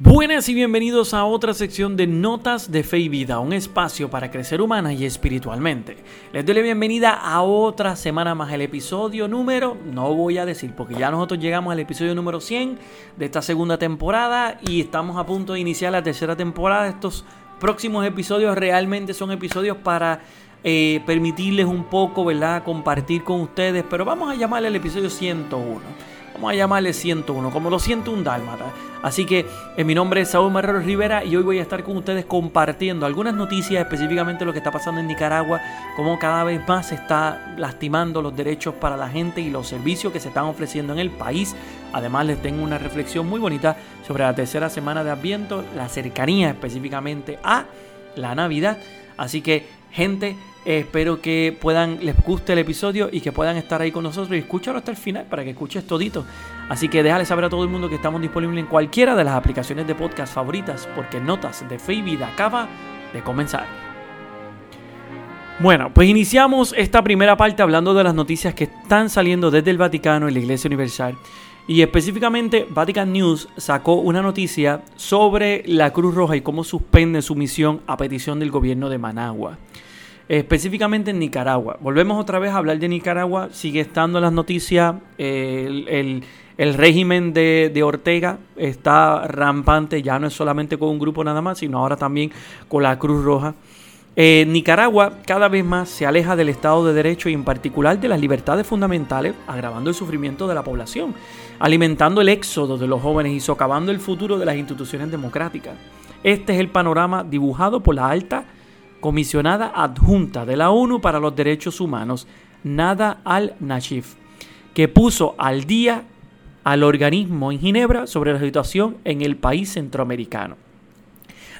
Buenas y bienvenidos a otra sección de Notas de Fe y Vida, un espacio para crecer humana y espiritualmente. Les doy la bienvenida a otra semana más, el episodio número, no voy a decir, porque ya nosotros llegamos al episodio número 100 de esta segunda temporada y estamos a punto de iniciar la tercera temporada. Estos próximos episodios realmente son episodios para eh, permitirles un poco, ¿verdad?, compartir con ustedes, pero vamos a llamarle el episodio 101. Vamos a llamarle 101, como lo siento un dálmata. Así que en mi nombre es Saúl Marrero Rivera y hoy voy a estar con ustedes compartiendo algunas noticias, específicamente lo que está pasando en Nicaragua, cómo cada vez más se está lastimando los derechos para la gente y los servicios que se están ofreciendo en el país. Además les tengo una reflexión muy bonita sobre la tercera semana de Adviento, la cercanía específicamente a la Navidad. Así que gente, espero que puedan, les guste el episodio y que puedan estar ahí con nosotros y escúchalo hasta el final para que escuches todito. Así que déjale saber a todo el mundo que estamos disponibles en cualquiera de las aplicaciones de podcast favoritas porque Notas de Fe y Vida acaba de comenzar. Bueno, pues iniciamos esta primera parte hablando de las noticias que están saliendo desde el Vaticano y la Iglesia Universal. Y específicamente Vatican News sacó una noticia sobre la Cruz Roja y cómo suspende su misión a petición del gobierno de Managua específicamente en Nicaragua. Volvemos otra vez a hablar de Nicaragua, sigue estando las noticias, el, régimen de, Ortega está rampante, ya no es solamente con un grupo nada más, sino ahora también con la Cruz Roja. Eh, Nicaragua cada vez más se aleja del Estado de Derecho y en particular de las libertades fundamentales, agravando el sufrimiento de la población, alimentando el éxodo de los jóvenes y socavando el futuro de las instituciones democráticas. Este es el panorama dibujado por la alta comisionada adjunta de la ONU para los Derechos Humanos, Nada al-Nashif, que puso al día al organismo en Ginebra sobre la situación en el país centroamericano.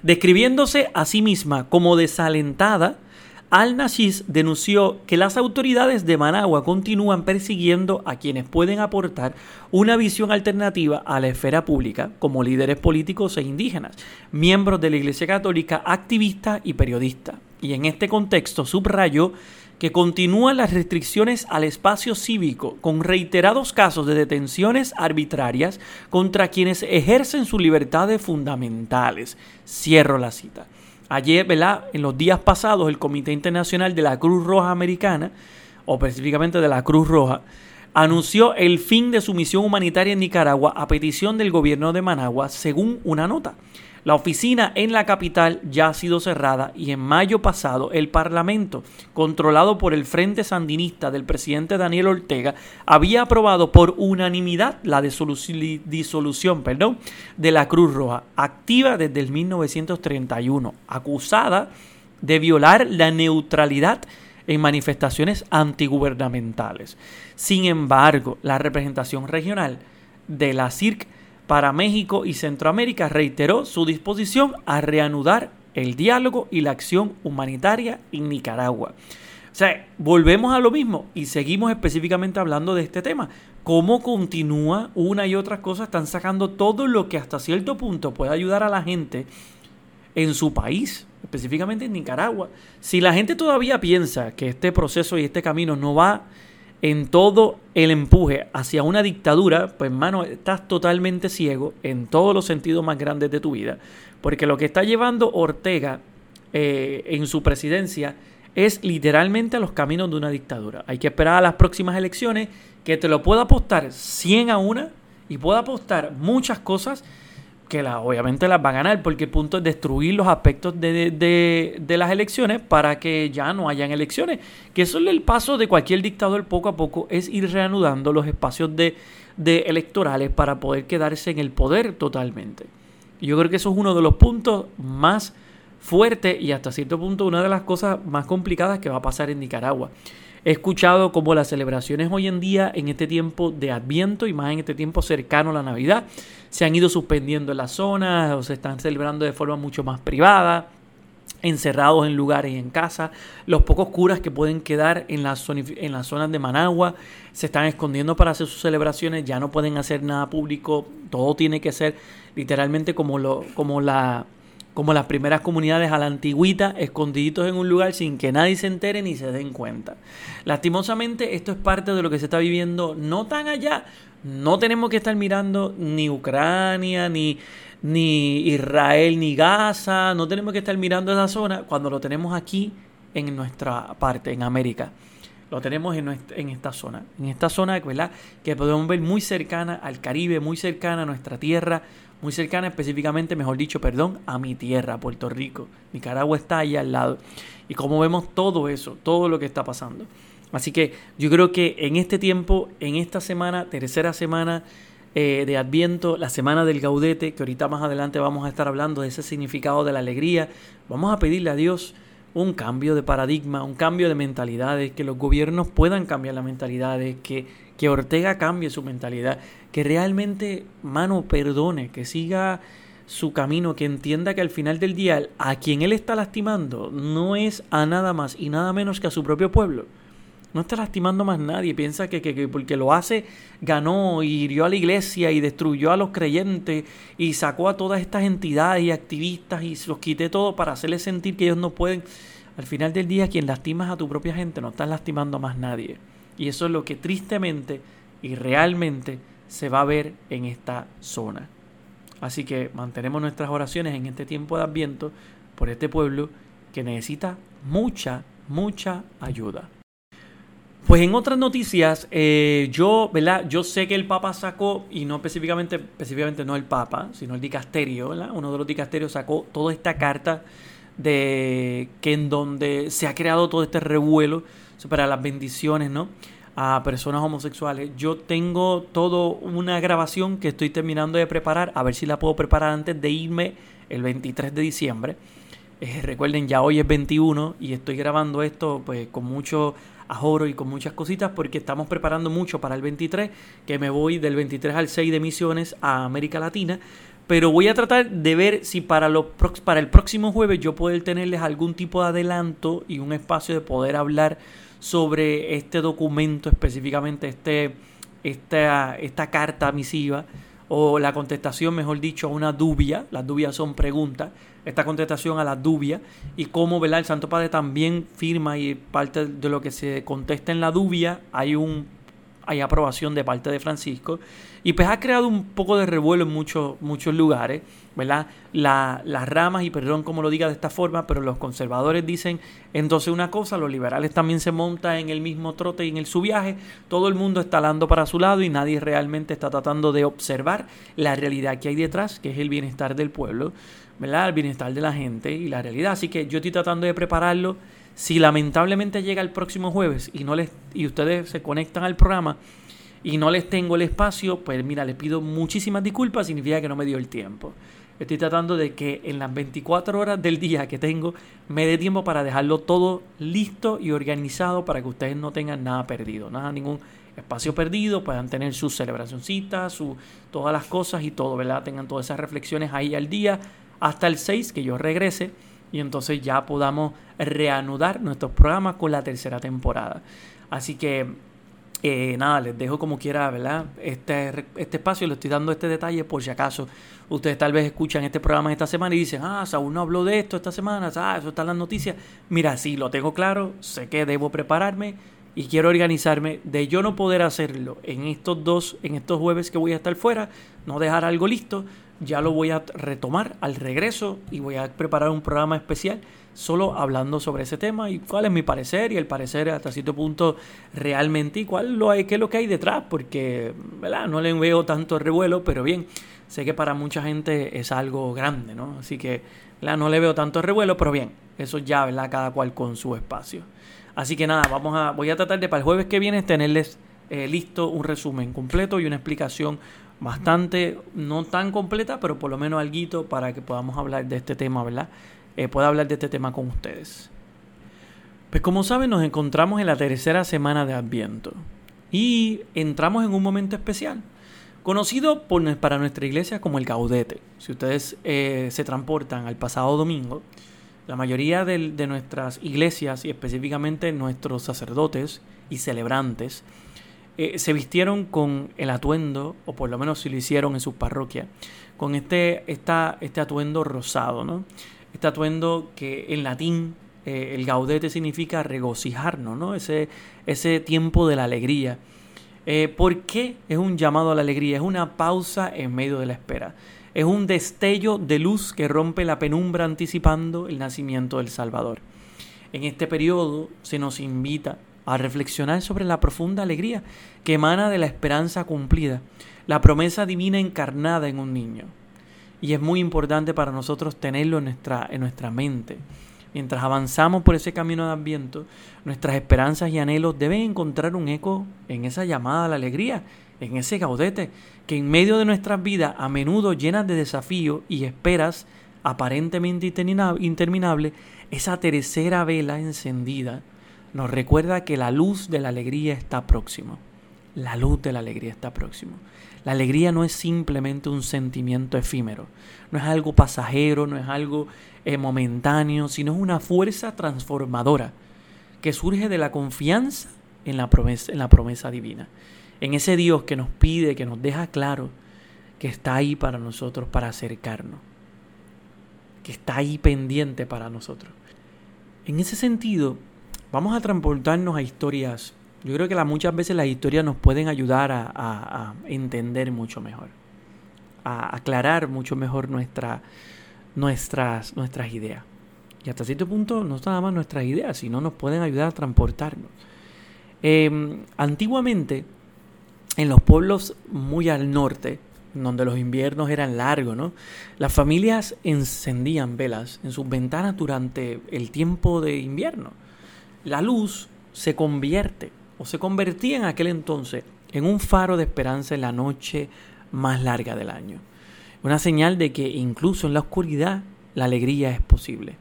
Describiéndose a sí misma como desalentada, al-Nashiz denunció que las autoridades de Managua continúan persiguiendo a quienes pueden aportar una visión alternativa a la esfera pública, como líderes políticos e indígenas, miembros de la Iglesia Católica, activistas y periodistas. Y en este contexto subrayó que continúan las restricciones al espacio cívico, con reiterados casos de detenciones arbitrarias contra quienes ejercen sus libertades fundamentales. Cierro la cita. Ayer, ¿verdad? En los días pasados, el Comité Internacional de la Cruz Roja Americana, o específicamente de la Cruz Roja, anunció el fin de su misión humanitaria en Nicaragua a petición del gobierno de Managua, según una nota. La oficina en la capital ya ha sido cerrada y en mayo pasado el Parlamento, controlado por el Frente Sandinista del presidente Daniel Ortega, había aprobado por unanimidad la disolución de la Cruz Roja, activa desde el 1931, acusada de violar la neutralidad en manifestaciones antigubernamentales. Sin embargo, la representación regional de la CIRC para México y Centroamérica reiteró su disposición a reanudar el diálogo y la acción humanitaria en Nicaragua. O sea, volvemos a lo mismo y seguimos específicamente hablando de este tema. Cómo continúa una y otras cosas, están sacando todo lo que hasta cierto punto puede ayudar a la gente en su país, específicamente en Nicaragua. Si la gente todavía piensa que este proceso y este camino no va en todo el empuje hacia una dictadura, pues hermano, estás totalmente ciego en todos los sentidos más grandes de tu vida. Porque lo que está llevando Ortega eh, en su presidencia es literalmente a los caminos de una dictadura. Hay que esperar a las próximas elecciones que te lo pueda apostar 100 a una y pueda apostar muchas cosas que la, obviamente las va a ganar, porque el punto es destruir los aspectos de, de, las elecciones para que ya no hayan elecciones. Que eso es el paso de cualquier dictador poco a poco, es ir reanudando los espacios de, de electorales para poder quedarse en el poder totalmente. yo creo que eso es uno de los puntos más fuertes y hasta cierto punto una de las cosas más complicadas que va a pasar en Nicaragua. He escuchado como las celebraciones hoy en día, en este tiempo de Adviento y más en este tiempo cercano a la Navidad, se han ido suspendiendo en las zonas o se están celebrando de forma mucho más privada encerrados en lugares y en casa. Los pocos curas que pueden quedar en las, en las zonas de Managua se están escondiendo para hacer sus celebraciones, ya no pueden hacer nada público, todo tiene que ser literalmente como, lo, como la como las primeras comunidades a la antigüita, escondiditos en un lugar sin que nadie se entere ni se den cuenta. Lastimosamente, esto es parte de lo que se está viviendo no tan allá. No tenemos que estar mirando ni Ucrania, ni, ni Israel, ni Gaza. No tenemos que estar mirando esa zona cuando lo tenemos aquí en nuestra parte, en América. Lo tenemos en, esta zona. En esta zona ¿verdad? que podemos ver muy cercana al Caribe, muy cercana a nuestra tierra, muy cercana específicamente, mejor dicho, perdón, a mi tierra, Puerto Rico. Nicaragua está ahí al lado. Y como vemos todo eso, todo lo que está pasando. Así que yo creo que en este tiempo, en esta semana, tercera semana eh, de Adviento, la semana del gaudete, que ahorita más adelante vamos a estar hablando de ese significado de la alegría, vamos a pedirle a Dios un cambio de paradigma, un cambio de mentalidades, que los gobiernos puedan cambiar las mentalidades, que, que Ortega cambie su mentalidad, que realmente, mano, perdone, que siga su camino, que entienda que al final del día a quien él está lastimando no es a nada más y nada menos que a su propio pueblo. No está lastimando más nadie. Piensa que, que, porque lo hace, ganó y hirió a la iglesia y destruyó a los creyentes y sacó a todas estas entidades y activistas y los quité todo para hacerles sentir que ellos no pueden. Al final del día, quien lastimas a tu propia gente no estás lastimando a más nadie. Y eso es lo que tristemente y realmente se va a ver en esta zona. Así que mantenemos nuestras oraciones en este tiempo de Adviento por este pueblo que necesita mucha, mucha ayuda. Pues en otras noticias, eh, yo, ¿verdad? Yo sé que el Papa sacó, y no específicamente, específicamente no el Papa, sino el dicasterio, ¿verdad? Uno de los dicasterios sacó toda esta carta de que en donde se ha creado todo este revuelo para las bendiciones, ¿no? a personas homosexuales. Yo tengo todo una grabación que estoy terminando de preparar, a ver si la puedo preparar antes de irme el 23 de diciembre. Eh, recuerden, ya hoy es 21 y estoy grabando esto pues con mucho ajoro y con muchas cositas porque estamos preparando mucho para el 23, que me voy del 23 al 6 de misiones a América Latina. Pero voy a tratar de ver si para, para el próximo jueves yo puedo tenerles algún tipo de adelanto y un espacio de poder hablar sobre este documento específicamente, este, esta, esta carta misiva o la contestación, mejor dicho, a una dubia. Las dubias son preguntas. Esta contestación a la dubia y cómo ¿verdad? el Santo Padre también firma y parte de lo que se contesta en la dubia hay un hay aprobación de parte de Francisco y pues ha creado un poco de revuelo en muchos, muchos lugares, ¿verdad? las ramas, y perdón como lo diga de esta forma, pero los conservadores dicen entonces una cosa, los liberales también se montan en el mismo trote y en el su viaje, todo el mundo está dando para su lado y nadie realmente está tratando de observar la realidad que hay detrás, que es el bienestar del pueblo, ¿verdad? El bienestar de la gente y la realidad. Así que yo estoy tratando de prepararlo si lamentablemente llega el próximo jueves y, no les, y ustedes se conectan al programa y no les tengo el espacio, pues mira, les pido muchísimas disculpas, significa que no me dio el tiempo. Estoy tratando de que en las 24 horas del día que tengo me dé tiempo para dejarlo todo listo y organizado para que ustedes no tengan nada perdido, nada, ningún espacio perdido, puedan tener sus celebracioncitas, todas las cosas y todo, ¿verdad? Tengan todas esas reflexiones ahí al día hasta el 6 que yo regrese y entonces ya podamos reanudar nuestros programas con la tercera temporada. Así que eh, nada, les dejo como quiera, ¿verdad? Este, este espacio, le estoy dando este detalle por si acaso ustedes tal vez escuchan este programa esta semana y dicen, ah, Saúl no habló de esto esta semana, ah, eso está en las noticias. Mira, sí, lo tengo claro, sé que debo prepararme y quiero organizarme de yo no poder hacerlo en estos dos, en estos jueves que voy a estar fuera, no dejar algo listo, ya lo voy a retomar al regreso y voy a preparar un programa especial solo hablando sobre ese tema y cuál es mi parecer y el parecer hasta cierto punto realmente y cuál lo hay, qué es lo que hay detrás, porque ¿verdad? no le veo tanto revuelo, pero bien, sé que para mucha gente es algo grande, ¿no? Así que no le veo tanto revuelo, pero bien, eso ya, ¿verdad? Cada cual con su espacio. Así que nada, vamos a, voy a tratar de para el jueves que viene tenerles eh, listo un resumen completo y una explicación bastante, no tan completa, pero por lo menos algo para que podamos hablar de este tema, ¿verdad? Eh, pueda hablar de este tema con ustedes. Pues como saben, nos encontramos en la tercera semana de Adviento y entramos en un momento especial, conocido por, para nuestra iglesia como el Gaudete. Si ustedes eh, se transportan al pasado domingo, la mayoría de, de nuestras iglesias y específicamente nuestros sacerdotes y celebrantes eh, se vistieron con el atuendo, o por lo menos si lo hicieron en sus parroquias, con este, esta, este atuendo rosado, ¿no? Este atuendo que en latín eh, el gaudete significa regocijarnos, ¿no? Ese, ese tiempo de la alegría. Eh, ¿Por qué es un llamado a la alegría? Es una pausa en medio de la espera. Es un destello de luz que rompe la penumbra anticipando el nacimiento del Salvador. En este periodo se nos invita a reflexionar sobre la profunda alegría que emana de la esperanza cumplida, la promesa divina encarnada en un niño. Y es muy importante para nosotros tenerlo en nuestra, en nuestra mente. Mientras avanzamos por ese camino de Adviento, nuestras esperanzas y anhelos deben encontrar un eco en esa llamada a la alegría, en ese gaudete, que en medio de nuestras vidas, a menudo llenas de desafíos y esperas aparentemente interminables, esa tercera vela encendida nos recuerda que la luz de la alegría está próxima. La luz de la alegría está próxima. La alegría no es simplemente un sentimiento efímero, no es algo pasajero, no es algo eh, momentáneo, sino es una fuerza transformadora que surge de la confianza en la, promesa, en la promesa divina, en ese Dios que nos pide, que nos deja claro que está ahí para nosotros, para acercarnos, que está ahí pendiente para nosotros. En ese sentido, vamos a transportarnos a historias yo creo que muchas veces las historias nos pueden ayudar a, entender mucho mejor, a aclarar mucho mejor nuestra, nuestras, nuestras ideas. Y hasta cierto punto no son nada más nuestras ideas, sino nos pueden ayudar a transportarnos. Em, antiguamente, en los pueblos muy al norte, donde los inviernos eran largos, ¿no? Las familias encendían velas en sus ventanas durante el tiempo de invierno. La luz se convierte o se convertía en aquel entonces en un faro de esperanza en la noche más larga del año. Una señal de que incluso en la oscuridad la alegría es posible.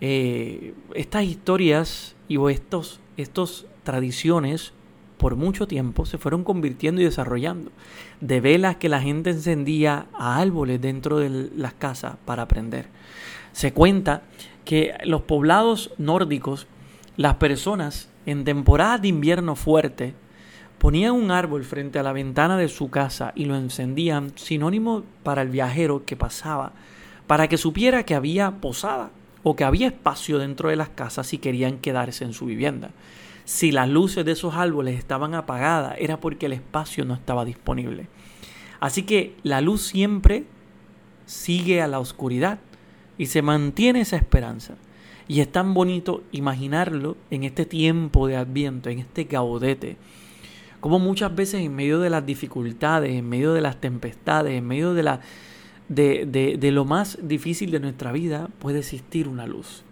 Eh, estas historias y estos, estos tradiciones por mucho tiempo se fueron convirtiendo y desarrollando. De velas que la gente encendía a árboles dentro de las casas para aprender. Se cuenta que los poblados nórdicos, las personas en temporada de invierno fuerte, ponían un árbol frente a la ventana de su casa y lo encendían, sinónimo para el viajero que pasaba, para que supiera que había posada o que había espacio dentro de las casas si querían quedarse en su vivienda. Si las luces de esos árboles estaban apagadas, era porque el espacio no estaba disponible. Así que la luz siempre sigue a la oscuridad y se mantiene esa esperanza. Y es tan bonito imaginarlo en este tiempo de Adviento, en este gaudete. Como muchas veces en medio de las dificultades, en medio de las tempestades, en medio de, la, de, de, de lo más difícil de nuestra vida, puede existir una luz.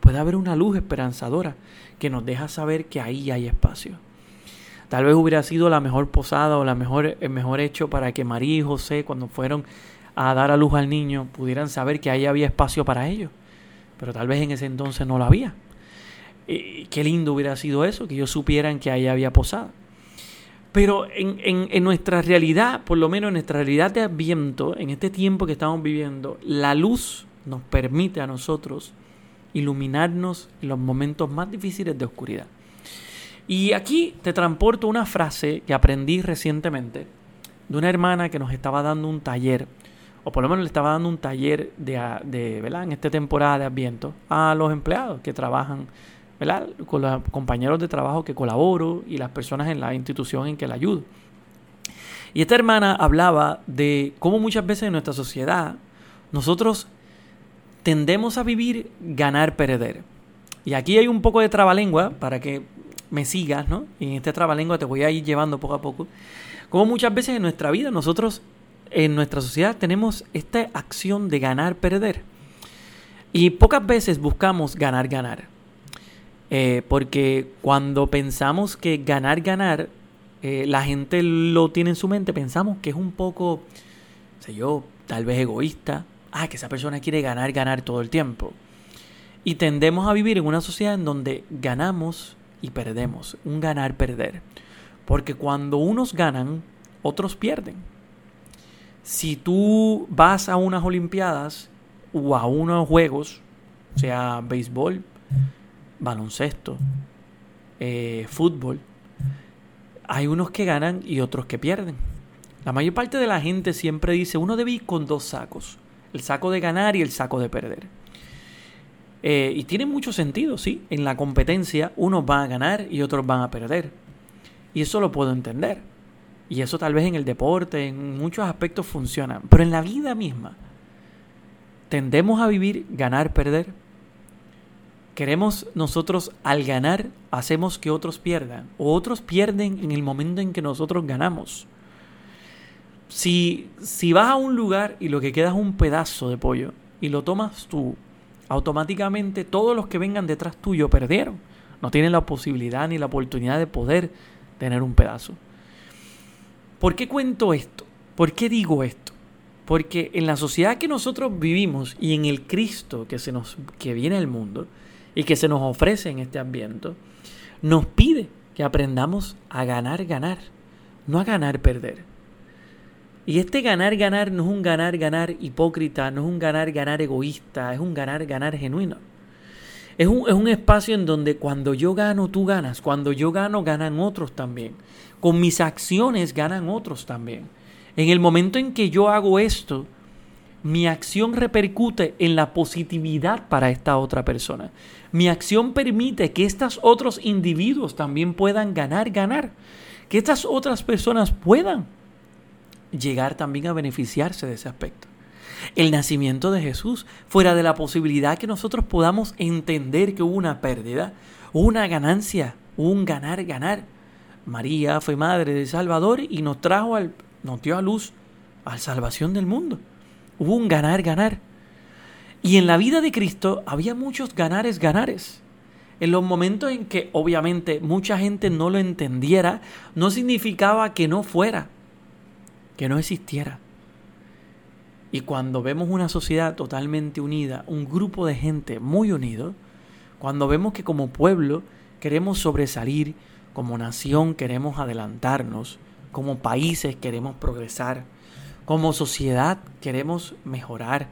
Puede haber una luz esperanzadora que nos deja saber que ahí hay espacio. Tal vez hubiera sido la mejor posada o la mejor, el mejor hecho para que María y José, cuando fueron a dar a luz al niño, pudieran saber que ahí había espacio para ellos pero tal vez en ese entonces no lo había. qué lindo hubiera sido eso, que ellos supieran que ahí había posada. Pero en, en, nuestra realidad, por lo menos en nuestra realidad de Adviento, en este tiempo que estamos viviendo, la luz nos permite a nosotros iluminarnos en los momentos más difíciles de oscuridad. Y aquí te transporto una frase que aprendí recientemente de una hermana que nos estaba dando un taller o por lo menos le estaba dando un taller de, de ¿verdad? en esta temporada de Adviento a los empleados que trabajan, ¿verdad? con los compañeros de trabajo que colaboro y las personas en la institución en que la ayudo. Y esta hermana hablaba de cómo muchas veces en nuestra sociedad nosotros tendemos a vivir ganar, perder. Y aquí hay un poco de trabalengua para que me sigas, ¿no? Y en este trabalengua te voy a ir llevando poco a poco. Como muchas veces en nuestra vida nosotros en nuestra sociedad tenemos esta acción de ganar, perder. Y pocas veces buscamos ganar, ganar. Eh, porque cuando pensamos que ganar, ganar, eh, la gente lo tiene en su mente, pensamos que es un poco, sé yo, tal vez egoísta. Ah, que esa persona quiere ganar, ganar todo el tiempo. Y tendemos a vivir en una sociedad en donde ganamos y perdemos. Un ganar, perder. Porque cuando unos ganan, otros pierden si tú vas a unas Olimpiadas o a unos juegos, sea béisbol, baloncesto, eh, fútbol, hay unos que ganan y otros que pierden. La mayor parte de la gente siempre dice, uno debe ir con dos sacos, el saco de ganar y el saco de perder. Eh, y tiene mucho sentido, sí. En la competencia unos van a ganar y otros van a perder. Y eso lo puedo entender. Y eso tal vez en el deporte, en muchos aspectos funciona. Pero en la vida misma, tendemos a vivir ganar, perder. Queremos nosotros al ganar, hacemos que otros pierdan. O otros pierden en el momento en que nosotros ganamos. Si, si vas a un lugar y lo que queda es un pedazo de pollo y lo tomas tú, automáticamente todos los que vengan detrás tuyo perdieron. No tienen la posibilidad ni la oportunidad de poder tener un pedazo. ¿Por qué cuento esto? ¿Por qué digo esto? Porque en la sociedad que nosotros vivimos y en el Cristo que, se nos, que viene al mundo, y que se nos ofrece en este ambiente, nos pide que aprendamos a ganar, ganar, no a ganar, perder. Y este ganar, ganar no es un ganar, ganar hipócrita, no es un ganar, ganar egoísta, es un ganar, ganar genuino. Es un, es un espacio en donde cuando yo gano, tú ganas. Cuando yo gano, ganan otros también. Con mis acciones ganan otros también. En el momento en que yo hago esto, mi acción repercute en la positividad para esta otra persona. Mi acción permite que estos otros individuos también puedan ganar, ganar. Que estas otras personas puedan llegar también a beneficiarse de ese aspecto. El nacimiento de Jesús, fuera de la posibilidad que nosotros podamos entender que hubo una pérdida, una ganancia, un ganar, ganar. María fue madre del Salvador y nos trajo al, nos dio a luz a la salvación del mundo. Hubo un ganar, ganar. Y en la vida de Cristo había muchos ganares, ganares. En los momentos en que obviamente mucha gente no lo entendiera, no significaba que no fuera, que no existiera. Y cuando vemos una sociedad totalmente unida, un grupo de gente muy unido, cuando vemos que como pueblo queremos sobresalir, como nación queremos adelantarnos, como países queremos progresar, como sociedad queremos mejorar,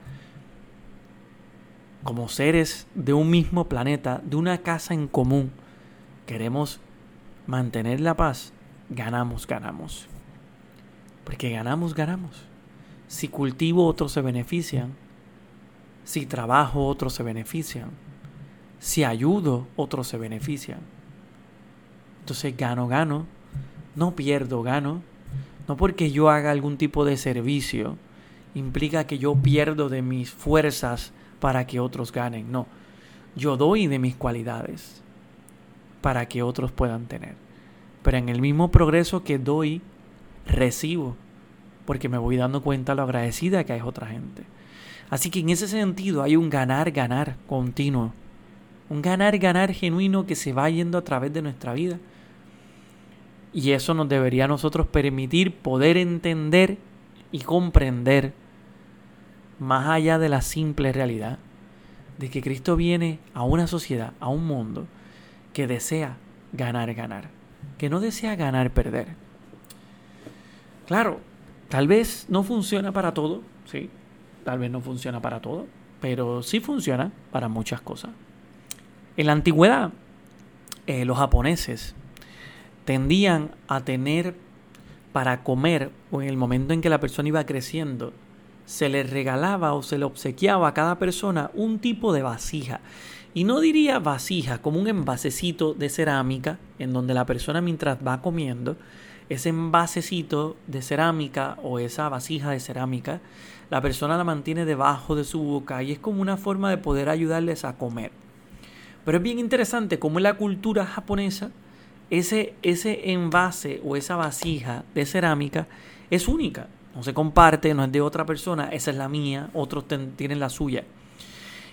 como seres de un mismo planeta, de una casa en común, queremos mantener la paz, ganamos, ganamos. Porque ganamos, ganamos. Si cultivo, otros se benefician. Si trabajo, otros se benefician. Si ayudo, otros se benefician. Entonces gano, gano. No pierdo, gano. No porque yo haga algún tipo de servicio implica que yo pierdo de mis fuerzas para que otros ganen. No, yo doy de mis cualidades para que otros puedan tener. Pero en el mismo progreso que doy, recibo, porque me voy dando cuenta lo agradecida que es otra gente. Así que en ese sentido hay un ganar, ganar continuo. Un ganar, ganar genuino que se va yendo a través de nuestra vida. Y eso nos debería a nosotros permitir poder entender y comprender más allá de la simple realidad de que Cristo viene a una sociedad, a un mundo que desea ganar, ganar, que no desea ganar, perder. Claro, tal vez no funciona para todo, sí, tal vez no funciona para todo, pero sí funciona para muchas cosas. En la antigüedad, eh, los japoneses tendían a tener para comer o en el momento en que la persona iba creciendo, se le regalaba o se le obsequiaba a cada persona un tipo de vasija. Y no diría vasija como un envasecito de cerámica en donde la persona mientras va comiendo, ese envasecito de cerámica o esa vasija de cerámica, la persona la mantiene debajo de su boca y es como una forma de poder ayudarles a comer. Pero es bien interesante cómo en la cultura japonesa ese, ese envase o esa vasija de cerámica es única. No se comparte, no es de otra persona, esa es la mía, otros tienen la suya.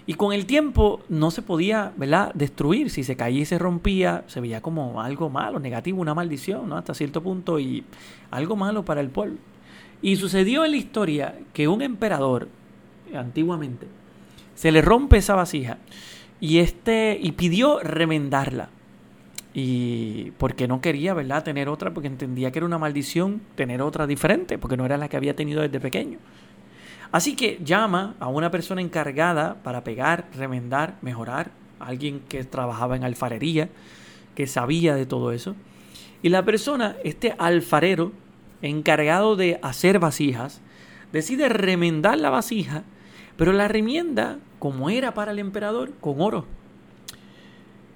Y con el tiempo no se podía ¿verdad? destruir. Si se caía y se rompía, se veía como algo malo, negativo, una maldición, ¿no? hasta cierto punto, y algo malo para el pueblo. Y sucedió en la historia que un emperador, antiguamente, se le rompe esa vasija y, este, y pidió remendarla y porque no quería, ¿verdad?, tener otra, porque entendía que era una maldición tener otra diferente, porque no era la que había tenido desde pequeño. Así que llama a una persona encargada para pegar, remendar, mejorar, alguien que trabajaba en alfarería, que sabía de todo eso, Y la persona, este alfarero, encargado de hacer vasijas, decide remendar la vasija, pero la remienda, como era para el emperador, con oro.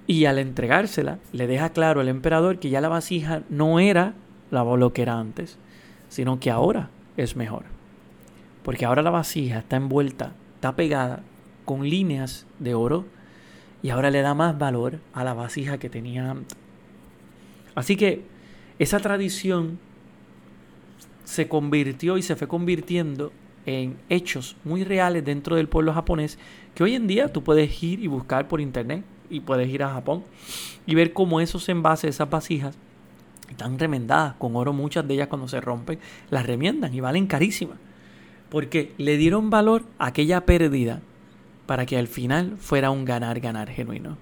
Y al entregársela, le deja claro al emperador que ya la vasija no era la lo que era antes, sino que ahora es mejor. Porque ahora la vasija está envuelta, está pegada con líneas de oro y ahora le da más valor a la vasija que tenía antes. Así que esa tradición se convirtió y se fue convirtiendo en hechos muy reales dentro del pueblo japonés que hoy en día tú puedes ir y buscar por internet y puedes ir a Japón y ver cómo esos envases, esas vasijas, están remendadas con oro. Muchas de ellas cuando se rompen las remiendan y valen carísimas. Porque le dieron valor a aquella pérdida para que al final fuera un ganar-ganar genuino.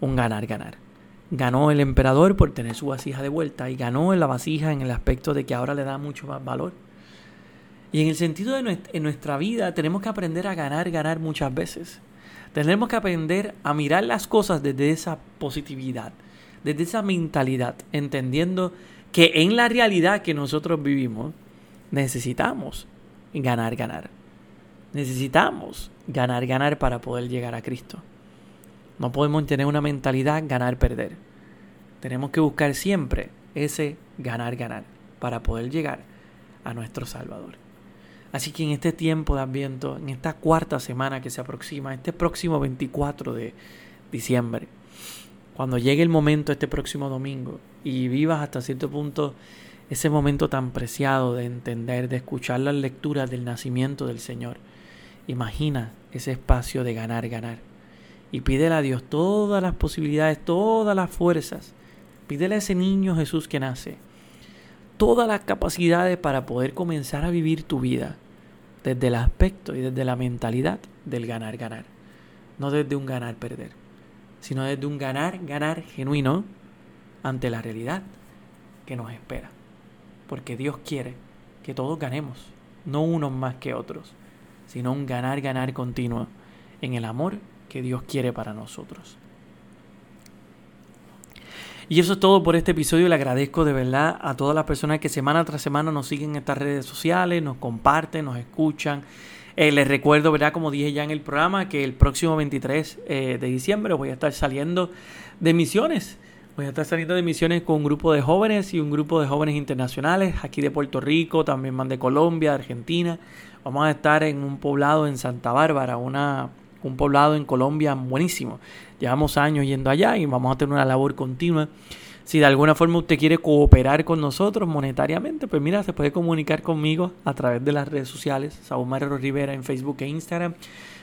Un ganar-ganar. Ganó el emperador por tener su vasija de vuelta y ganó la vasija en el aspecto de que ahora le da mucho más valor. Y en el sentido de en nuestra vida tenemos que aprender a ganar, ganar muchas veces. Tenemos que aprender a mirar las cosas desde esa positividad, desde esa mentalidad, entendiendo que en la realidad que nosotros vivimos necesitamos ganar, ganar. Necesitamos ganar, ganar para poder llegar a Cristo. No podemos tener una mentalidad ganar, perder. Tenemos que buscar siempre ese ganar, ganar para poder llegar a nuestro Salvador. Así que en este tiempo de Adviento, en esta cuarta semana que se aproxima, este próximo 24 de diciembre, cuando llegue el momento, este próximo domingo, y vivas hasta cierto punto ese momento tan preciado de entender, de escuchar las lecturas del nacimiento del Señor, imagina ese espacio de ganar, ganar. Y pídele a Dios todas las posibilidades, todas las fuerzas. Pídele a ese niño Jesús que nace todas las capacidades para poder comenzar a vivir tu vida desde el aspecto y desde la mentalidad del ganar-ganar. No desde un ganar-perder, sino desde un ganar-ganar genuino ante la realidad que nos espera. Porque Dios quiere que todos ganemos, no unos más que otros, sino un ganar-ganar continuo en el amor que Dios quiere para nosotros. Y eso es todo por este episodio. Le agradezco de verdad a todas las personas que semana tras semana nos siguen en estas redes sociales, nos comparten, nos escuchan. Eh, les recuerdo, ¿verdad? Como dije ya en el programa, que el próximo 23 eh, de diciembre voy a estar saliendo de misiones. Voy a estar saliendo de misiones con un grupo de jóvenes y un grupo de jóvenes internacionales, aquí de Puerto Rico, también más de Colombia, de Argentina. Vamos a estar en un poblado en Santa Bárbara, una, un poblado en Colombia buenísimo. Llevamos años yendo allá y vamos a tener una labor continua. Si de alguna forma usted quiere cooperar con nosotros monetariamente, pues mira, se puede comunicar conmigo a través de las redes sociales, Saúl Marrero Rivera en Facebook e Instagram,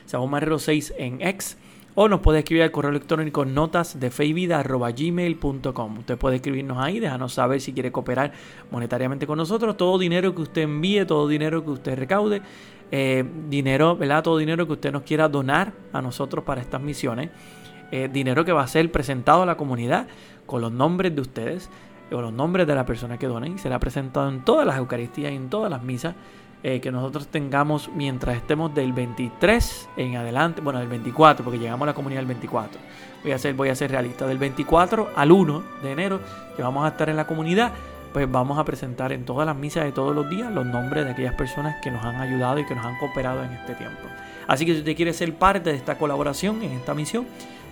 Saúl Marrero 6 en X, o nos puede escribir al correo electrónico notas de gmail.com. Usted puede escribirnos ahí, déjanos saber si quiere cooperar monetariamente con nosotros. Todo dinero que usted envíe, todo dinero que usted recaude, eh, dinero, ¿verdad? Todo dinero que usted nos quiera donar a nosotros para estas misiones eh, dinero que va a ser presentado a la comunidad con los nombres de ustedes o los nombres de la persona que donen y será presentado en todas las Eucaristías y en todas las misas eh, que nosotros tengamos mientras estemos del 23 en adelante, bueno, del 24, porque llegamos a la comunidad el 24. Voy a ser, voy a ser realista, del 24 al 1 de enero, que vamos a estar en la comunidad, pues vamos a presentar en todas las misas de todos los días los nombres de aquellas personas que nos han ayudado y que nos han cooperado en este tiempo. Así que si usted quiere ser parte de esta colaboración en esta misión,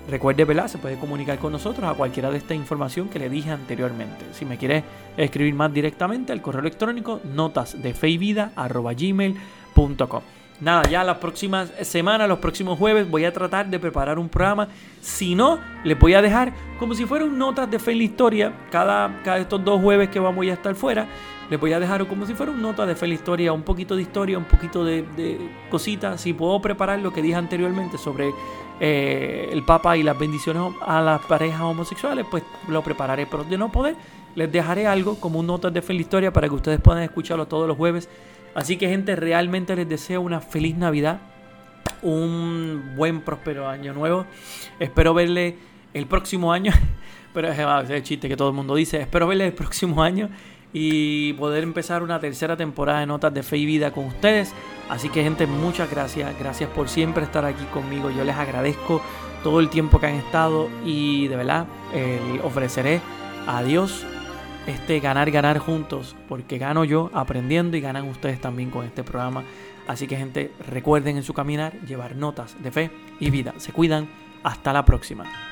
Recuerde, ¿verdad? Se puede comunicar con nosotros a cualquiera de esta información que le dije anteriormente. Si me quiere escribir más directamente al correo electrónico notasdefeivida.gmail.com Nada, ya las próximas semanas, los próximos jueves, voy a tratar de preparar un programa. Si no, les voy a dejar como si fuera un Notas de Fe la Historia. Cada, cada estos dos jueves que vamos a estar fuera, les voy a dejar como si fuera un Notas de la Historia, un poquito de historia, un poquito de, cositas. Si puedo preparar lo que dije anteriormente sobre eh, el Papa y las bendiciones a las parejas homosexuales, pues lo prepararé. Pero de no poder, les dejaré algo como un notas de feliz historia para que ustedes puedan escucharlo todos los jueves. Así que gente, realmente les deseo una feliz Navidad, un buen próspero año nuevo. Espero verle el próximo año, pero es el chiste que todo el mundo dice. Espero verle el próximo año y poder empezar una tercera temporada de Notas de Fe y Vida con ustedes. Así que gente, muchas gracias. Gracias por siempre estar aquí conmigo. Yo les agradezco todo el tiempo que han estado y de verdad ofreceré Adiós este ganar, ganar juntos, porque gano yo aprendiendo y ganan ustedes también con este programa. Así que gente, recuerden en su caminar llevar notas de fe y vida. Se cuidan. Hasta la próxima.